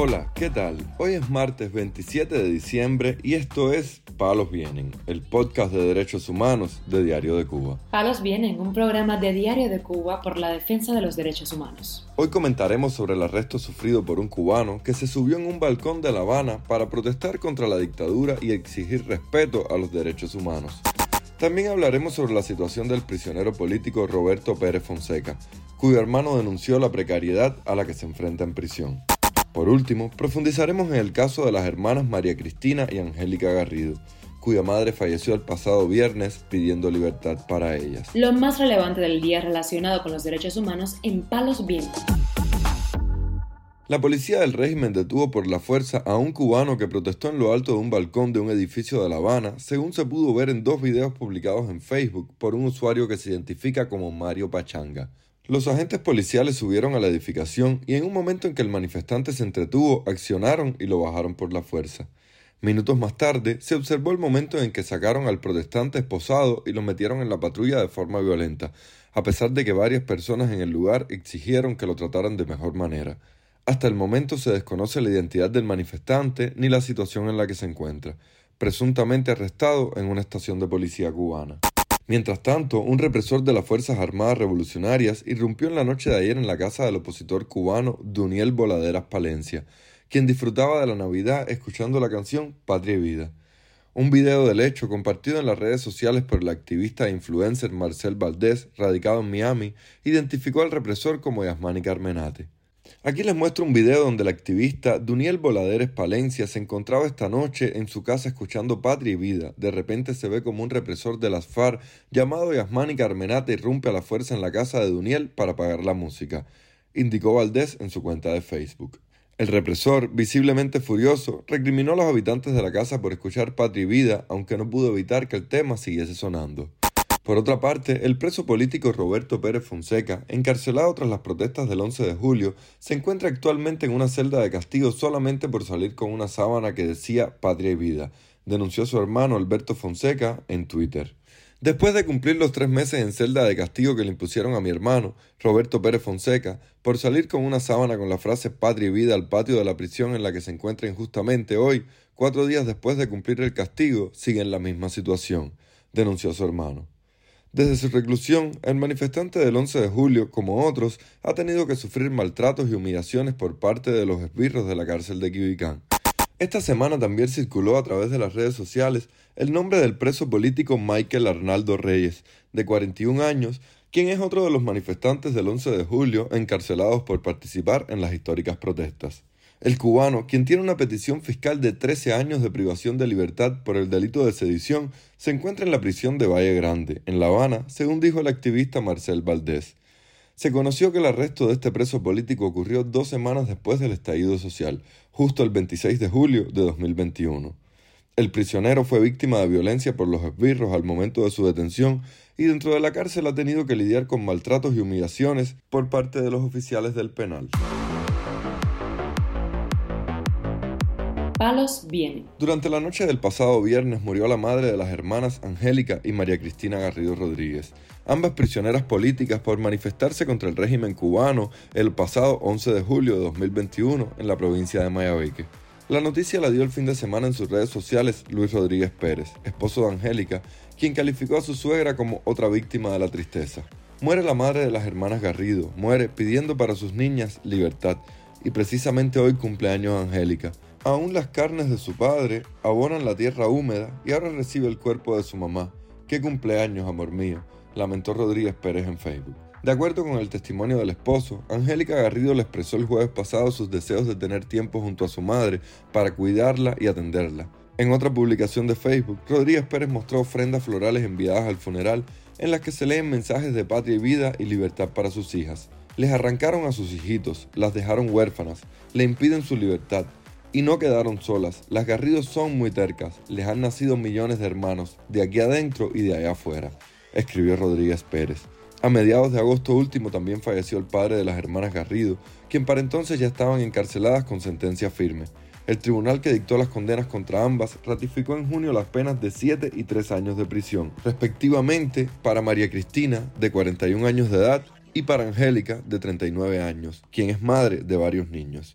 Hola, ¿qué tal? Hoy es martes 27 de diciembre y esto es Palos Vienen, el podcast de derechos humanos de Diario de Cuba. Palos Vienen, un programa de Diario de Cuba por la defensa de los derechos humanos. Hoy comentaremos sobre el arresto sufrido por un cubano que se subió en un balcón de La Habana para protestar contra la dictadura y exigir respeto a los derechos humanos. También hablaremos sobre la situación del prisionero político Roberto Pérez Fonseca, cuyo hermano denunció la precariedad a la que se enfrenta en prisión. Por último, profundizaremos en el caso de las hermanas María Cristina y Angélica Garrido, cuya madre falleció el pasado viernes pidiendo libertad para ellas. Lo más relevante del día relacionado con los derechos humanos en Palos Vientos. La policía del régimen detuvo por la fuerza a un cubano que protestó en lo alto de un balcón de un edificio de La Habana, según se pudo ver en dos videos publicados en Facebook por un usuario que se identifica como Mario Pachanga. Los agentes policiales subieron a la edificación y en un momento en que el manifestante se entretuvo, accionaron y lo bajaron por la fuerza. Minutos más tarde, se observó el momento en que sacaron al protestante esposado y lo metieron en la patrulla de forma violenta, a pesar de que varias personas en el lugar exigieron que lo trataran de mejor manera. Hasta el momento se desconoce la identidad del manifestante ni la situación en la que se encuentra, presuntamente arrestado en una estación de policía cubana. Mientras tanto, un represor de las Fuerzas Armadas Revolucionarias irrumpió en la noche de ayer en la casa del opositor cubano Duniel Voladeras Palencia, quien disfrutaba de la Navidad escuchando la canción Patria y Vida. Un video del hecho compartido en las redes sociales por el activista e influencer Marcel Valdés, radicado en Miami, identificó al represor como Yasmani Carmenate. Aquí les muestro un video donde el activista Duniel Voladeres Palencia se encontraba esta noche en su casa escuchando Patria y Vida. De repente se ve como un represor de las FARC llamado Yasmani Carmenate irrumpe a la fuerza en la casa de Duniel para apagar la música, indicó Valdés en su cuenta de Facebook. El represor, visiblemente furioso, recriminó a los habitantes de la casa por escuchar Patria y Vida, aunque no pudo evitar que el tema siguiese sonando. Por otra parte, el preso político Roberto Pérez Fonseca, encarcelado tras las protestas del 11 de julio, se encuentra actualmente en una celda de castigo solamente por salir con una sábana que decía Patria y Vida, denunció su hermano Alberto Fonseca en Twitter. Después de cumplir los tres meses en celda de castigo que le impusieron a mi hermano, Roberto Pérez Fonseca, por salir con una sábana con la frase Patria y Vida al patio de la prisión en la que se encuentra injustamente hoy, cuatro días después de cumplir el castigo, sigue en la misma situación, denunció su hermano. Desde su reclusión, el manifestante del 11 de julio, como otros, ha tenido que sufrir maltratos y humillaciones por parte de los esbirros de la cárcel de Quibicán. Esta semana también circuló a través de las redes sociales el nombre del preso político Michael Arnaldo Reyes, de 41 años, quien es otro de los manifestantes del 11 de julio encarcelados por participar en las históricas protestas. El cubano, quien tiene una petición fiscal de 13 años de privación de libertad por el delito de sedición, se encuentra en la prisión de Valle Grande, en La Habana, según dijo el activista Marcel Valdés. Se conoció que el arresto de este preso político ocurrió dos semanas después del estallido social, justo el 26 de julio de 2021. El prisionero fue víctima de violencia por los esbirros al momento de su detención y dentro de la cárcel ha tenido que lidiar con maltratos y humillaciones por parte de los oficiales del penal. Palos Durante la noche del pasado viernes murió la madre de las hermanas Angélica y María Cristina Garrido Rodríguez, ambas prisioneras políticas por manifestarse contra el régimen cubano el pasado 11 de julio de 2021 en la provincia de Mayabeque. La noticia la dio el fin de semana en sus redes sociales Luis Rodríguez Pérez, esposo de Angélica, quien calificó a su suegra como otra víctima de la tristeza. Muere la madre de las hermanas Garrido, muere pidiendo para sus niñas libertad, y precisamente hoy cumpleaños Angélica. Aún las carnes de su padre abonan la tierra húmeda y ahora recibe el cuerpo de su mamá. ¡Qué cumpleaños, amor mío! lamentó Rodríguez Pérez en Facebook. De acuerdo con el testimonio del esposo, Angélica Garrido le expresó el jueves pasado sus deseos de tener tiempo junto a su madre para cuidarla y atenderla. En otra publicación de Facebook, Rodríguez Pérez mostró ofrendas florales enviadas al funeral en las que se leen mensajes de patria y vida y libertad para sus hijas. Les arrancaron a sus hijitos, las dejaron huérfanas, le impiden su libertad, y no quedaron solas, las Garridos son muy tercas, les han nacido millones de hermanos, de aquí adentro y de allá afuera, escribió Rodríguez Pérez. A mediados de agosto último también falleció el padre de las hermanas Garrido, quien para entonces ya estaban encarceladas con sentencia firme. El tribunal que dictó las condenas contra ambas ratificó en junio las penas de 7 y 3 años de prisión, respectivamente para María Cristina, de 41 años de edad, y para Angélica, de 39 años, quien es madre de varios niños.